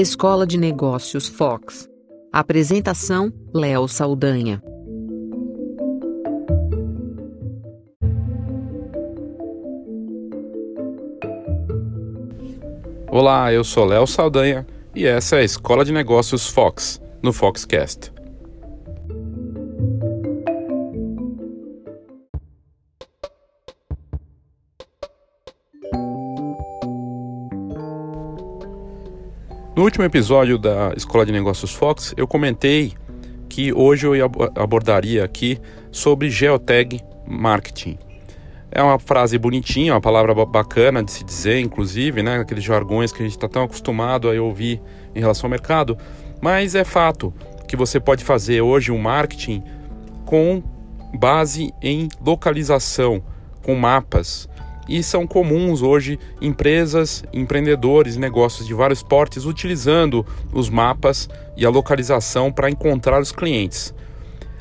Escola de Negócios Fox. Apresentação: Léo Saldanha. Olá, eu sou Léo Saldanha e essa é a Escola de Negócios Fox, no Foxcast. No último episódio da Escola de Negócios Fox, eu comentei que hoje eu abordaria aqui sobre geotag marketing. É uma frase bonitinha, uma palavra bacana de se dizer, inclusive, né? Aqueles jargões que a gente está tão acostumado a ouvir em relação ao mercado. Mas é fato que você pode fazer hoje um marketing com base em localização, com mapas, e são comuns hoje empresas, empreendedores, negócios de vários portes utilizando os mapas e a localização para encontrar os clientes.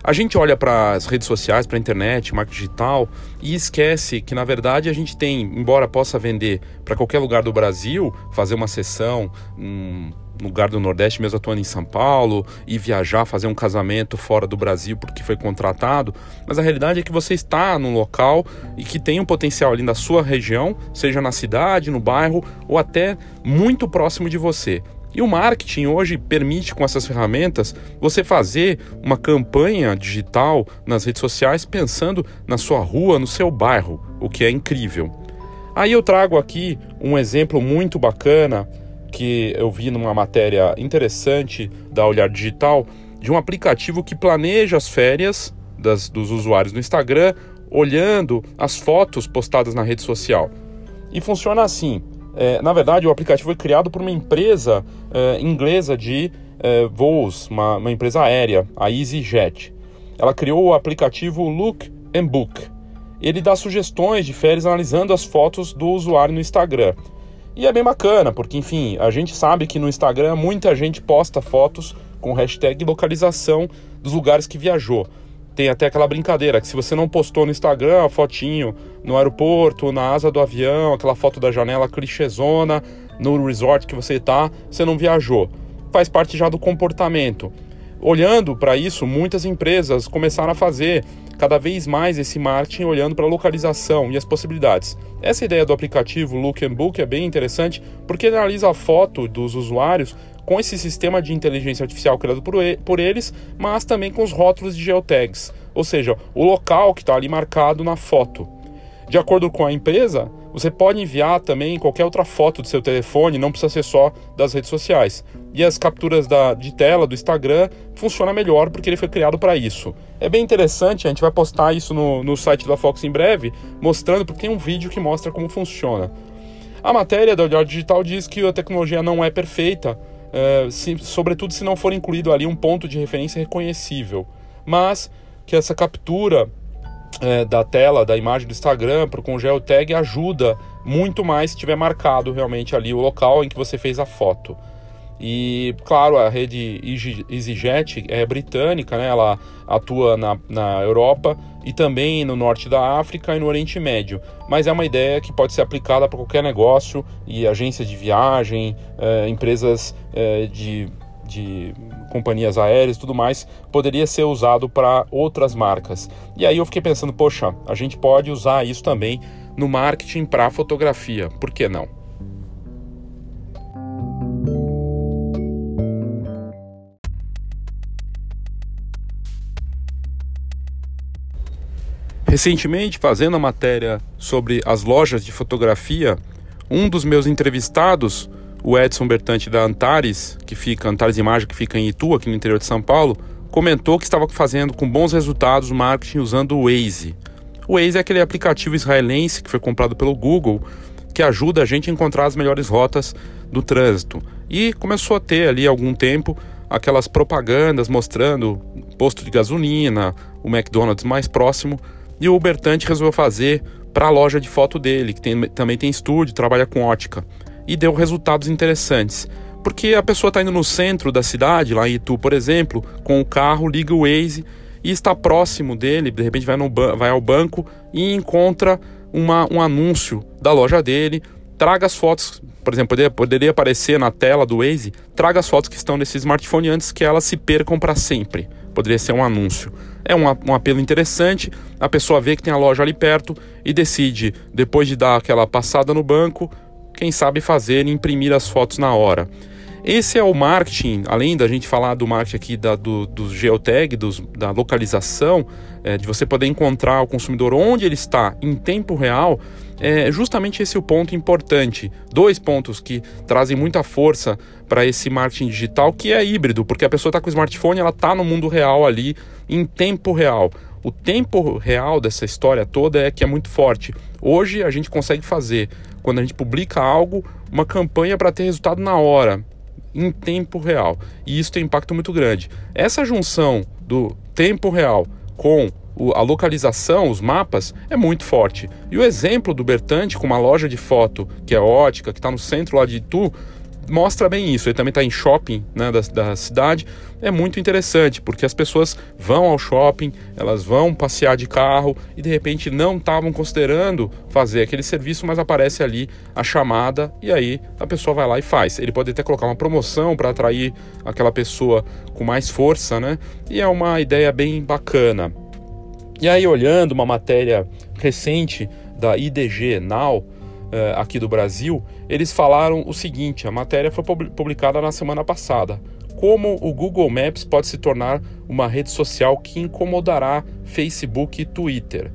A gente olha para as redes sociais, para a internet, marketing digital e esquece que na verdade a gente tem, embora possa vender para qualquer lugar do Brasil, fazer uma sessão, um, lugar do Nordeste, mesmo atuando em São Paulo, e viajar, fazer um casamento fora do Brasil porque foi contratado. Mas a realidade é que você está num local e que tem um potencial ali na sua região, seja na cidade, no bairro ou até muito próximo de você. E o marketing hoje permite, com essas ferramentas, você fazer uma campanha digital nas redes sociais pensando na sua rua, no seu bairro, o que é incrível. Aí eu trago aqui um exemplo muito bacana que eu vi numa matéria interessante da Olhar Digital de um aplicativo que planeja as férias das, dos usuários no Instagram olhando as fotos postadas na rede social. E funciona assim: é, na verdade, o aplicativo foi criado por uma empresa é, inglesa de é, voos, uma, uma empresa aérea, a EasyJet. Ela criou o aplicativo Look and Book. Ele dá sugestões de férias analisando as fotos do usuário no Instagram. E é bem bacana, porque enfim, a gente sabe que no Instagram muita gente posta fotos com hashtag localização dos lugares que viajou. Tem até aquela brincadeira que se você não postou no Instagram a fotinho no aeroporto, na asa do avião, aquela foto da janela clichêzona, no resort que você está, você não viajou. Faz parte já do comportamento. Olhando para isso, muitas empresas começaram a fazer cada vez mais esse marketing olhando para a localização e as possibilidades. Essa ideia do aplicativo Look and Book é bem interessante porque ele analisa a foto dos usuários com esse sistema de inteligência artificial criado por, eles, mas também com os rótulos de geotags, ou seja, o local que está ali marcado na foto. De acordo com a empresa, você pode enviar também qualquer outra foto do seu telefone, não precisa ser só das redes sociais. E as capturas da, de tela do Instagram funciona melhor porque ele foi criado para isso. É bem interessante, a gente vai postar isso no, no site da Fox em breve, mostrando, porque tem um vídeo que mostra como funciona. A matéria da Olhar Digital diz que a tecnologia não é perfeita, é, se, sobretudo se não for incluído ali um ponto de referência reconhecível, mas que essa captura é, da tela, da imagem do Instagram com o geotag ajuda muito mais se tiver marcado realmente ali o local em que você fez a foto. E, claro, a rede EasyJet é britânica, né? ela atua na, na Europa e também no norte da África e no Oriente Médio. Mas é uma ideia que pode ser aplicada para qualquer negócio e agências de viagem, é, empresas é, de de companhias aéreas e tudo mais, poderia ser usado para outras marcas. E aí eu fiquei pensando, poxa, a gente pode usar isso também no marketing para fotografia, por que não? Recentemente, fazendo a matéria sobre as lojas de fotografia, um dos meus entrevistados o Edson Bertante da Antares, que fica Antares Imagem, que fica em Itu, aqui no interior de São Paulo, comentou que estava fazendo com bons resultados o marketing usando o Waze. O Waze é aquele aplicativo israelense que foi comprado pelo Google, que ajuda a gente a encontrar as melhores rotas do trânsito. E começou a ter ali algum tempo aquelas propagandas mostrando posto de gasolina, o McDonald's mais próximo, e o Bertante resolveu fazer para a loja de foto dele, que tem, também tem estúdio, trabalha com ótica e deu resultados interessantes. Porque a pessoa está indo no centro da cidade, lá em Itu, por exemplo, com o carro, liga o Waze e está próximo dele, de repente vai, no, vai ao banco e encontra uma, um anúncio da loja dele traga as fotos, por exemplo, poderia, poderia aparecer na tela do Waze, traga as fotos que estão nesse smartphone antes que elas se percam para sempre. Poderia ser um anúncio. É um, um apelo interessante, a pessoa vê que tem a loja ali perto e decide, depois de dar aquela passada no banco, quem sabe fazer e imprimir as fotos na hora. Esse é o marketing, além da gente falar do marketing aqui da, do, do geotag, dos, da localização, é, de você poder encontrar o consumidor onde ele está em tempo real, é justamente esse o ponto importante. Dois pontos que trazem muita força para esse marketing digital, que é híbrido, porque a pessoa está com o smartphone, ela está no mundo real ali, em tempo real. O tempo real dessa história toda é que é muito forte. Hoje a gente consegue fazer, quando a gente publica algo, uma campanha para ter resultado na hora, em tempo real. E isso tem impacto muito grande. Essa junção do tempo real com a localização, os mapas, é muito forte. E o exemplo do Bertante com uma loja de foto que é ótica, que está no centro lá de Itu, mostra bem isso. Ele também está em shopping né, da, da cidade. É muito interessante, porque as pessoas vão ao shopping, elas vão passear de carro e de repente não estavam considerando fazer aquele serviço, mas aparece ali a chamada e aí a pessoa vai lá e faz. Ele pode até colocar uma promoção para atrair aquela pessoa com mais força, né? E é uma ideia bem bacana. E aí, olhando uma matéria recente da IDG Now, eh, aqui do Brasil, eles falaram o seguinte: a matéria foi publicada na semana passada. Como o Google Maps pode se tornar uma rede social que incomodará Facebook e Twitter.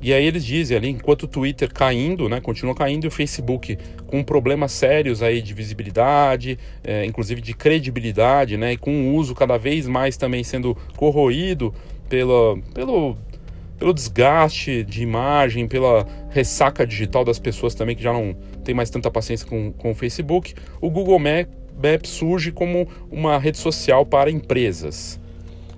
E aí eles dizem ali, enquanto o Twitter caindo, né, continua caindo, e o Facebook com problemas sérios aí de visibilidade, é, inclusive de credibilidade, né, e com o uso cada vez mais também sendo corroído pelo, pelo pelo desgaste de imagem, pela ressaca digital das pessoas também que já não tem mais tanta paciência com, com o Facebook, o Google Maps surge como uma rede social para empresas.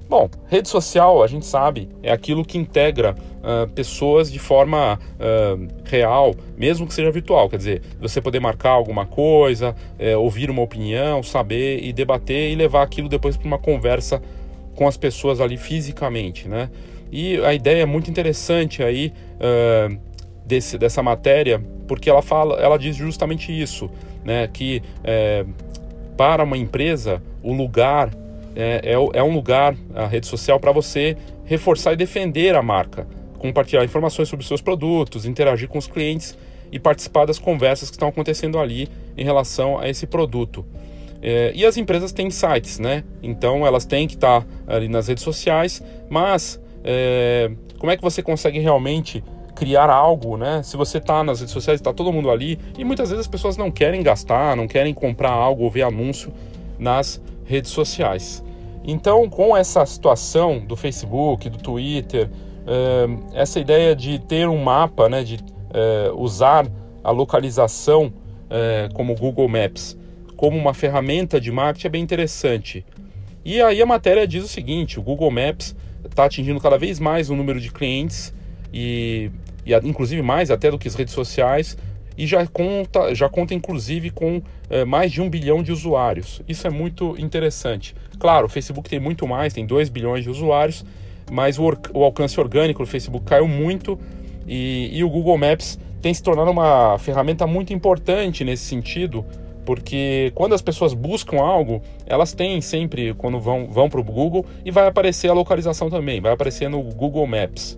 Bom, rede social, a gente sabe, é aquilo que integra uh, pessoas de forma uh, real, mesmo que seja virtual. Quer dizer, você poder marcar alguma coisa, uh, ouvir uma opinião, saber e debater e levar aquilo depois para uma conversa com as pessoas ali fisicamente, né? E a ideia é muito interessante aí uh, desse, dessa matéria, porque ela fala, ela diz justamente isso, né? Que é, para uma empresa o lugar é, é, é um lugar, a rede social, para você reforçar e defender a marca, compartilhar informações sobre seus produtos, interagir com os clientes e participar das conversas que estão acontecendo ali em relação a esse produto. É, e as empresas têm sites, né? Então elas têm que estar ali nas redes sociais, mas é, como é que você consegue realmente criar algo, né? Se você está nas redes sociais, está todo mundo ali e muitas vezes as pessoas não querem gastar, não querem comprar algo ou ver anúncio nas redes sociais. Então, com essa situação do Facebook, do Twitter, é, essa ideia de ter um mapa, né, de é, usar a localização é, como Google Maps como uma ferramenta de marketing é bem interessante. E aí a matéria diz o seguinte: o Google Maps está atingindo cada vez mais o número de clientes e, e inclusive mais até do que as redes sociais e já conta, já conta inclusive com é, mais de um bilhão de usuários. Isso é muito interessante. Claro, o Facebook tem muito mais, tem 2 bilhões de usuários, mas o, o alcance orgânico do Facebook caiu muito e, e o Google Maps tem se tornado uma ferramenta muito importante nesse sentido, porque quando as pessoas buscam algo, elas têm sempre, quando vão, vão para o Google, e vai aparecer a localização também, vai aparecer no Google Maps.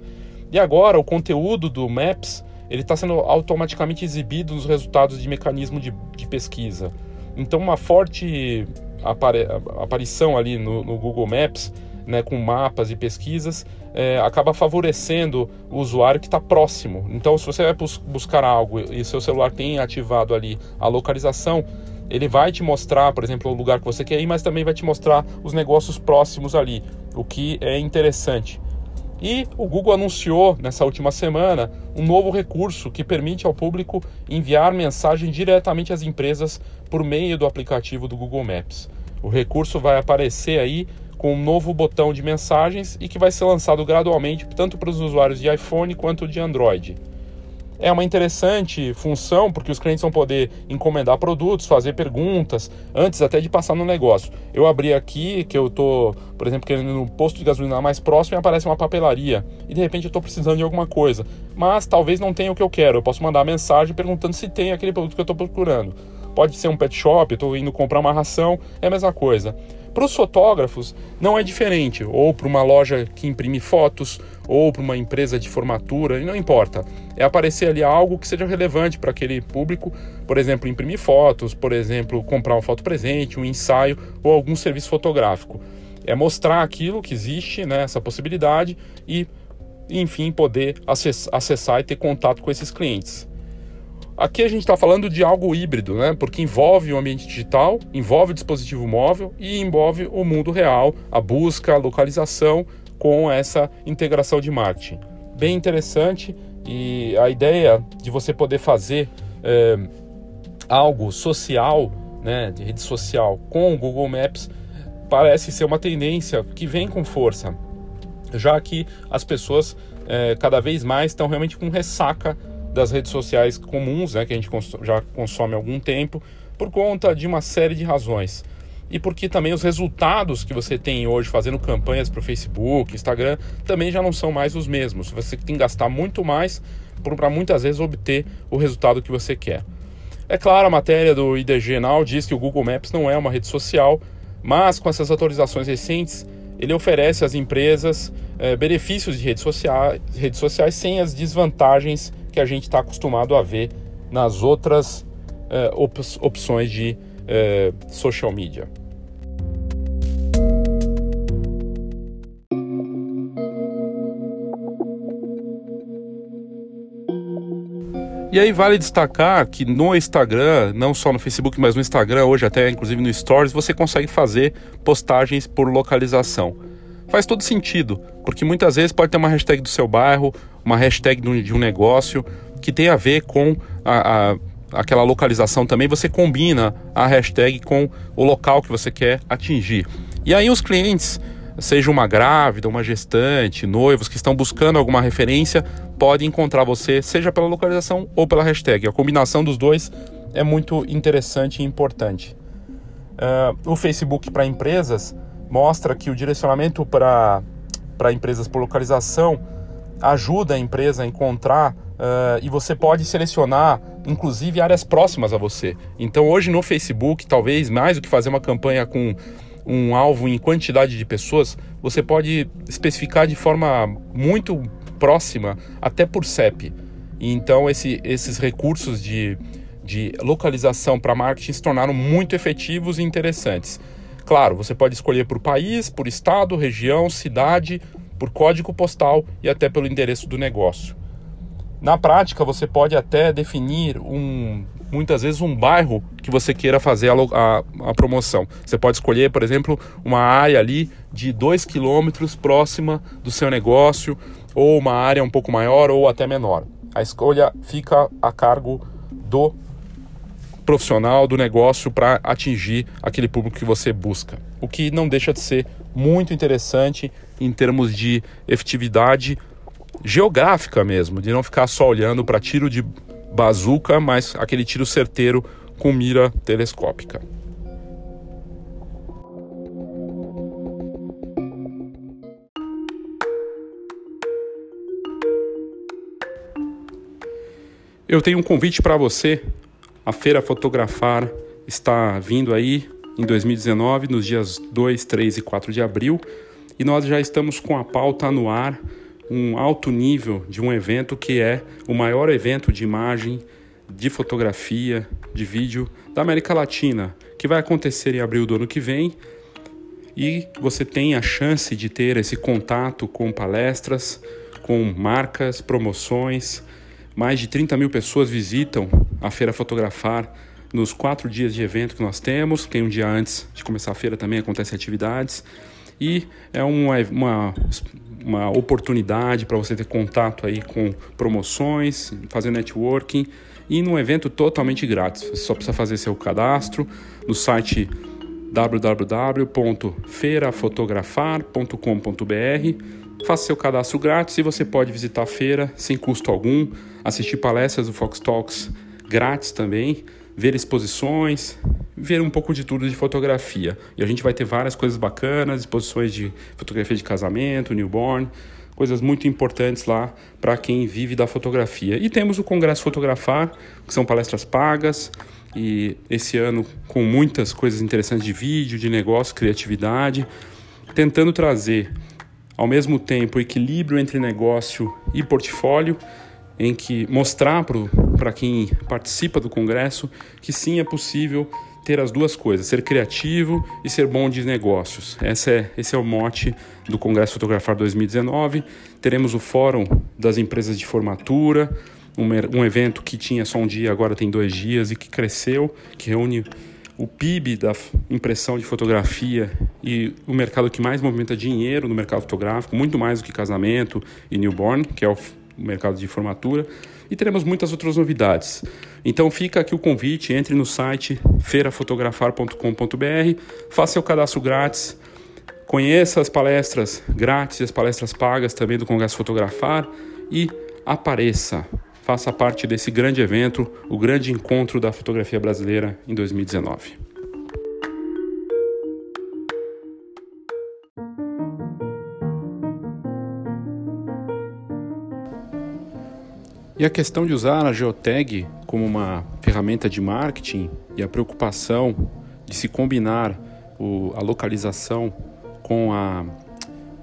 E agora o conteúdo do Maps ele está sendo automaticamente exibido nos resultados de mecanismo de, de pesquisa. Então uma forte apari aparição ali no, no Google Maps né, com mapas e pesquisas, é, acaba favorecendo o usuário que está próximo. Então, se você vai bus buscar algo e seu celular tem ativado ali a localização, ele vai te mostrar, por exemplo, o lugar que você quer ir, mas também vai te mostrar os negócios próximos ali, o que é interessante. E o Google anunciou nessa última semana um novo recurso que permite ao público enviar mensagem diretamente às empresas por meio do aplicativo do Google Maps. O recurso vai aparecer aí com um novo botão de mensagens e que vai ser lançado gradualmente tanto para os usuários de iPhone quanto de Android. é uma interessante função porque os clientes vão poder encomendar produtos, fazer perguntas antes até de passar no negócio. Eu abri aqui que eu estou, por exemplo, querendo no posto de gasolina mais próximo e aparece uma papelaria e de repente eu estou precisando de alguma coisa, mas talvez não tenha o que eu quero. Eu posso mandar mensagem perguntando se tem aquele produto que eu estou procurando. Pode ser um pet shop, estou indo comprar uma ração, é a mesma coisa. Para os fotógrafos não é diferente, ou para uma loja que imprime fotos, ou para uma empresa de formatura, não importa. É aparecer ali algo que seja relevante para aquele público, por exemplo, imprimir fotos, por exemplo, comprar uma foto presente, um ensaio ou algum serviço fotográfico. É mostrar aquilo que existe, né, essa possibilidade e, enfim, poder acessar e ter contato com esses clientes. Aqui a gente está falando de algo híbrido, né? Porque envolve o ambiente digital, envolve o dispositivo móvel e envolve o mundo real, a busca, a localização com essa integração de marketing. Bem interessante e a ideia de você poder fazer é, algo social, né, de rede social com o Google Maps parece ser uma tendência que vem com força, já que as pessoas é, cada vez mais estão realmente com ressaca das redes sociais comuns, né, que a gente já consome há algum tempo, por conta de uma série de razões. E porque também os resultados que você tem hoje fazendo campanhas para o Facebook, Instagram, também já não são mais os mesmos. Você tem que gastar muito mais para muitas vezes obter o resultado que você quer. É claro, a matéria do IDG Now diz que o Google Maps não é uma rede social, mas com essas atualizações recentes, ele oferece às empresas é, benefícios de redes sociais, redes sociais sem as desvantagens que a gente está acostumado a ver nas outras uh, op opções de uh, social media. E aí vale destacar que no Instagram, não só no Facebook, mas no Instagram, hoje até inclusive no Stories, você consegue fazer postagens por localização. Faz todo sentido, porque muitas vezes pode ter uma hashtag do seu bairro, uma hashtag de um negócio que tem a ver com a, a aquela localização também, você combina a hashtag com o local que você quer atingir. E aí os clientes, seja uma grávida, uma gestante, noivos que estão buscando alguma referência, podem encontrar você, seja pela localização ou pela hashtag. A combinação dos dois é muito interessante e importante. Uh, o Facebook para empresas mostra que o direcionamento para empresas por localização ajuda a empresa a encontrar uh, e você pode selecionar, inclusive, áreas próximas a você. Então, hoje no Facebook, talvez mais do que fazer uma campanha com um alvo em quantidade de pessoas, você pode especificar de forma muito próxima, até por CEP. E então, esse, esses recursos de, de localização para marketing se tornaram muito efetivos e interessantes. Claro, você pode escolher por país, por estado, região, cidade por código postal e até pelo endereço do negócio. Na prática, você pode até definir um, muitas vezes um bairro que você queira fazer a, a, a promoção. Você pode escolher, por exemplo, uma área ali de 2 quilômetros próxima do seu negócio, ou uma área um pouco maior ou até menor. A escolha fica a cargo do profissional do negócio para atingir aquele público que você busca. O que não deixa de ser muito interessante em termos de efetividade geográfica mesmo, de não ficar só olhando para tiro de bazuca, mas aquele tiro certeiro com mira telescópica. Eu tenho um convite para você a Feira Fotografar está vindo aí em 2019, nos dias 2, 3 e 4 de abril, e nós já estamos com a pauta no ar, um alto nível de um evento que é o maior evento de imagem, de fotografia, de vídeo da América Latina, que vai acontecer em abril do ano que vem. E você tem a chance de ter esse contato com palestras, com marcas, promoções. Mais de 30 mil pessoas visitam a Feira Fotografar nos quatro dias de evento que nós temos. Tem um dia antes de começar a feira também, acontecem atividades. E é uma, uma, uma oportunidade para você ter contato aí com promoções, fazer networking e num evento totalmente grátis. Você só precisa fazer seu cadastro no site www.feirafotografar.com.br faça seu cadastro grátis e você pode visitar a feira sem custo algum, assistir palestras do Fox Talks grátis também, ver exposições, ver um pouco de tudo de fotografia. E a gente vai ter várias coisas bacanas, exposições de fotografia de casamento, newborn, coisas muito importantes lá para quem vive da fotografia. E temos o Congresso Fotografar, que são palestras pagas, e esse ano com muitas coisas interessantes de vídeo, de negócio, criatividade, tentando trazer ao mesmo tempo equilíbrio entre negócio e portfólio, em que mostrar para quem participa do congresso que sim é possível ter as duas coisas, ser criativo e ser bom de negócios. Esse é, esse é o mote do Congresso Fotografar 2019. Teremos o Fórum das Empresas de Formatura, um, evento que tinha só um dia, agora tem dois dias e que cresceu, que reúne o PIB da impressão de fotografia e o mercado que mais movimenta dinheiro no mercado fotográfico, muito mais do que casamento e newborn, que é o mercado de formatura. E teremos muitas outras novidades. Então fica aqui o convite, entre no site feirafotografar.com.br, faça seu cadastro grátis, conheça as palestras grátis as palestras pagas também do Congresso Fotografar e apareça faça parte desse grande evento, o grande encontro da fotografia brasileira em 2019. E a questão de usar a geotag como uma ferramenta de marketing e a preocupação de se combinar o, a localização com a,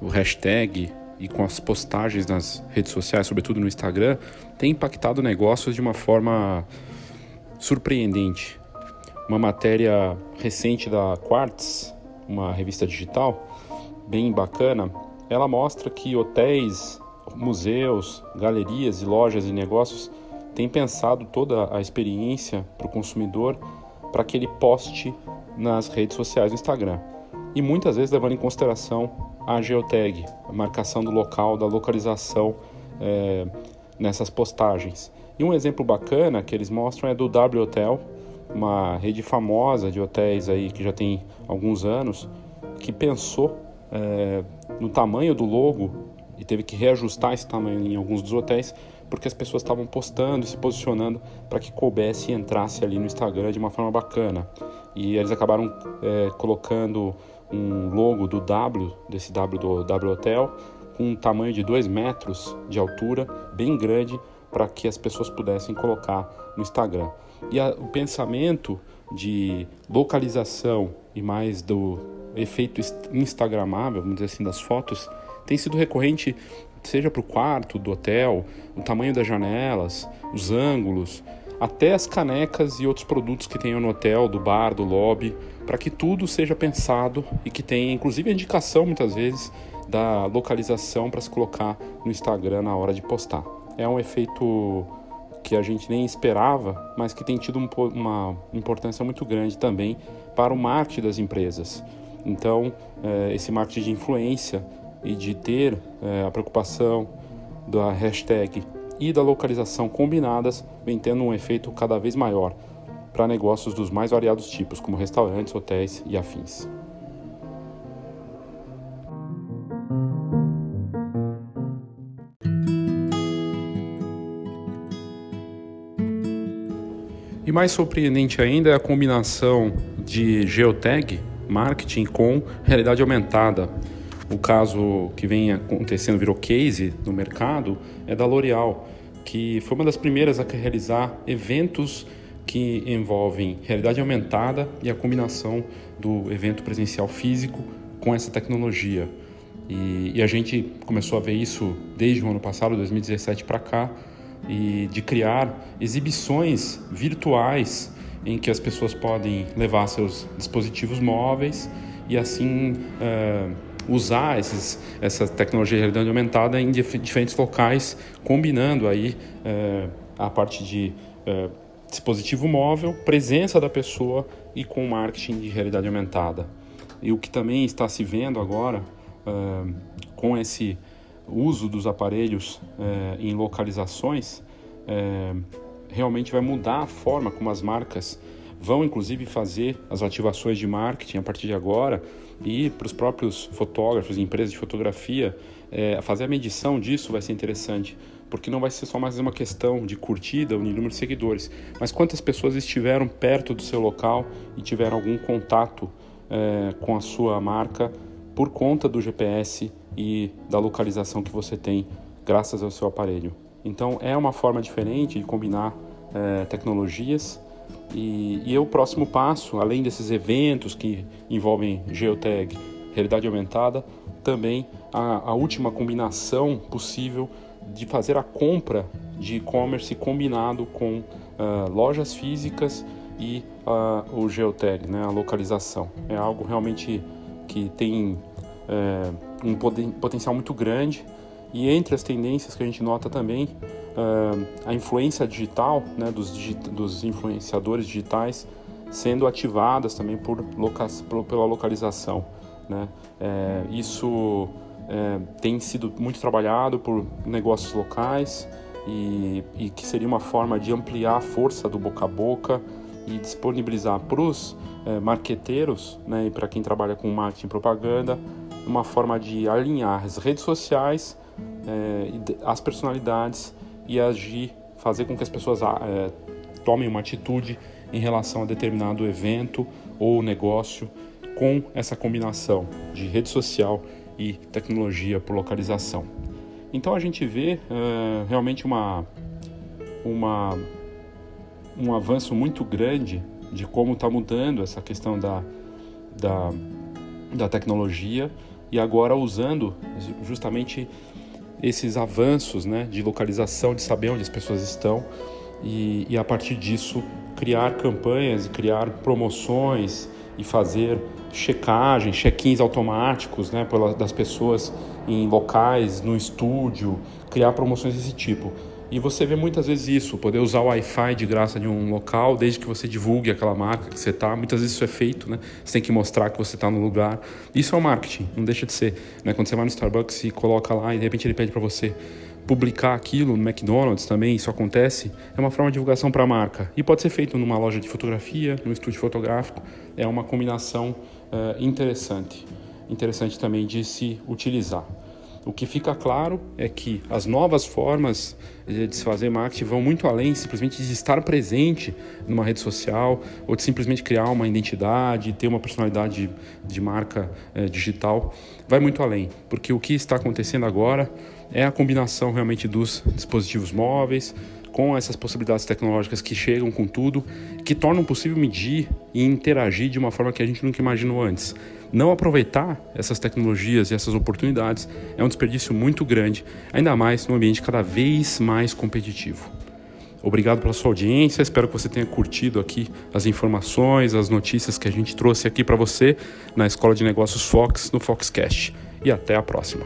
o hashtag e com as postagens nas redes sociais, sobretudo no Instagram, tem impactado negócios de uma forma surpreendente. Uma matéria recente da Quartz, uma revista digital bem bacana, ela mostra que hotéis, museus, galerias e lojas e negócios têm pensado toda a experiência para o consumidor para que ele poste nas redes sociais do Instagram. E muitas vezes levando em consideração a geotag, a marcação do local, da localização é, nessas postagens. E um exemplo bacana que eles mostram é do W Hotel, uma rede famosa de hotéis aí que já tem alguns anos, que pensou é, no tamanho do logo e teve que reajustar esse tamanho em alguns dos hotéis porque as pessoas estavam postando e se posicionando para que coubesse e entrasse ali no Instagram de uma forma bacana. E eles acabaram é, colocando um logo do W, desse W do W Hotel, com um tamanho de 2 metros de altura, bem grande, para que as pessoas pudessem colocar no Instagram. E a, o pensamento de localização e mais do efeito instagramável, vamos dizer assim, das fotos, tem sido recorrente, seja para o quarto do hotel, o tamanho das janelas, os ângulos, até as canecas e outros produtos que tenham no hotel, do bar, do lobby, para que tudo seja pensado e que tenha inclusive a indicação muitas vezes da localização para se colocar no Instagram na hora de postar. É um efeito que a gente nem esperava, mas que tem tido um, uma importância muito grande também para o marketing das empresas. Então, eh, esse marketing de influência e de ter eh, a preocupação da hashtag e da localização combinadas vem tendo um efeito cada vez maior para negócios dos mais variados tipos, como restaurantes, hotéis e afins. E mais surpreendente ainda é a combinação de geotag, marketing com realidade aumentada. O caso que vem acontecendo, virou case no mercado, é da L'Oréal, que foi uma das primeiras a realizar eventos que envolvem realidade aumentada e a combinação do evento presencial físico com essa tecnologia. E, e a gente começou a ver isso desde o ano passado, 2017 para cá, e de criar exibições virtuais em que as pessoas podem levar seus dispositivos móveis e assim uh, usar esses, essa tecnologia de realidade aumentada em diferentes locais, combinando aí uh, a parte de uh, dispositivo móvel, presença da pessoa e com marketing de realidade aumentada. E o que também está se vendo agora com esse uso dos aparelhos em localizações realmente vai mudar a forma como as marcas vão inclusive fazer as ativações de marketing a partir de agora e para os próprios fotógrafos empresas de fotografia é, fazer a medição disso vai ser interessante porque não vai ser só mais uma questão de curtida ou de número de seguidores, mas quantas pessoas estiveram perto do seu local e tiveram algum contato é, com a sua marca por conta do GPS e da localização que você tem graças ao seu aparelho. Então é uma forma diferente de combinar é, tecnologias e, e é o próximo passo, além desses eventos que envolvem geotag, realidade aumentada, também a, a última combinação possível de fazer a compra de e-commerce combinado com uh, lojas físicas e uh, o geotag, né, a localização. É algo realmente que tem uh, um poten potencial muito grande e entre as tendências que a gente nota também a influência digital né, dos, dos influenciadores digitais sendo ativadas também por, loca pela localização. Né? É, isso é, tem sido muito trabalhado por negócios locais e, e, que seria uma forma de ampliar a força do boca a boca e disponibilizar para os é, marqueteiros né, e para quem trabalha com marketing e propaganda uma forma de alinhar as redes sociais, é, as personalidades e agir, fazer com que as pessoas é, tomem uma atitude em relação a determinado evento ou negócio com essa combinação de rede social e tecnologia por localização. Então a gente vê uh, realmente uma, uma, um avanço muito grande de como está mudando essa questão da, da, da tecnologia e agora usando justamente esses avanços né, de localização, de saber onde as pessoas estão e, e a partir disso criar campanhas e criar promoções e fazer checagem, check-ins automáticos né, das pessoas em locais, no estúdio, criar promoções desse tipo. E você vê muitas vezes isso, poder usar o Wi-Fi de graça de um local, desde que você divulgue aquela marca que você está. Muitas vezes isso é feito, né? Você tem que mostrar que você está no lugar. Isso é o marketing, não deixa de ser. Né? Quando você vai no Starbucks e coloca lá e de repente ele pede para você publicar aquilo no McDonald's também, isso acontece, é uma forma de divulgação para a marca. E pode ser feito numa loja de fotografia, num estúdio fotográfico, é uma combinação uh, interessante, interessante também de se utilizar. O que fica claro é que as novas formas de se fazer marketing vão muito além simplesmente de estar presente numa rede social ou de simplesmente criar uma identidade, ter uma personalidade de marca eh, digital. Vai muito além, porque o que está acontecendo agora é a combinação realmente dos dispositivos móveis com essas possibilidades tecnológicas que chegam com tudo, que tornam possível medir e interagir de uma forma que a gente nunca imaginou antes. Não aproveitar essas tecnologias e essas oportunidades é um desperdício muito grande, ainda mais num ambiente cada vez mais competitivo. Obrigado pela sua audiência, espero que você tenha curtido aqui as informações, as notícias que a gente trouxe aqui para você na Escola de Negócios Fox, no Foxcast. E até a próxima.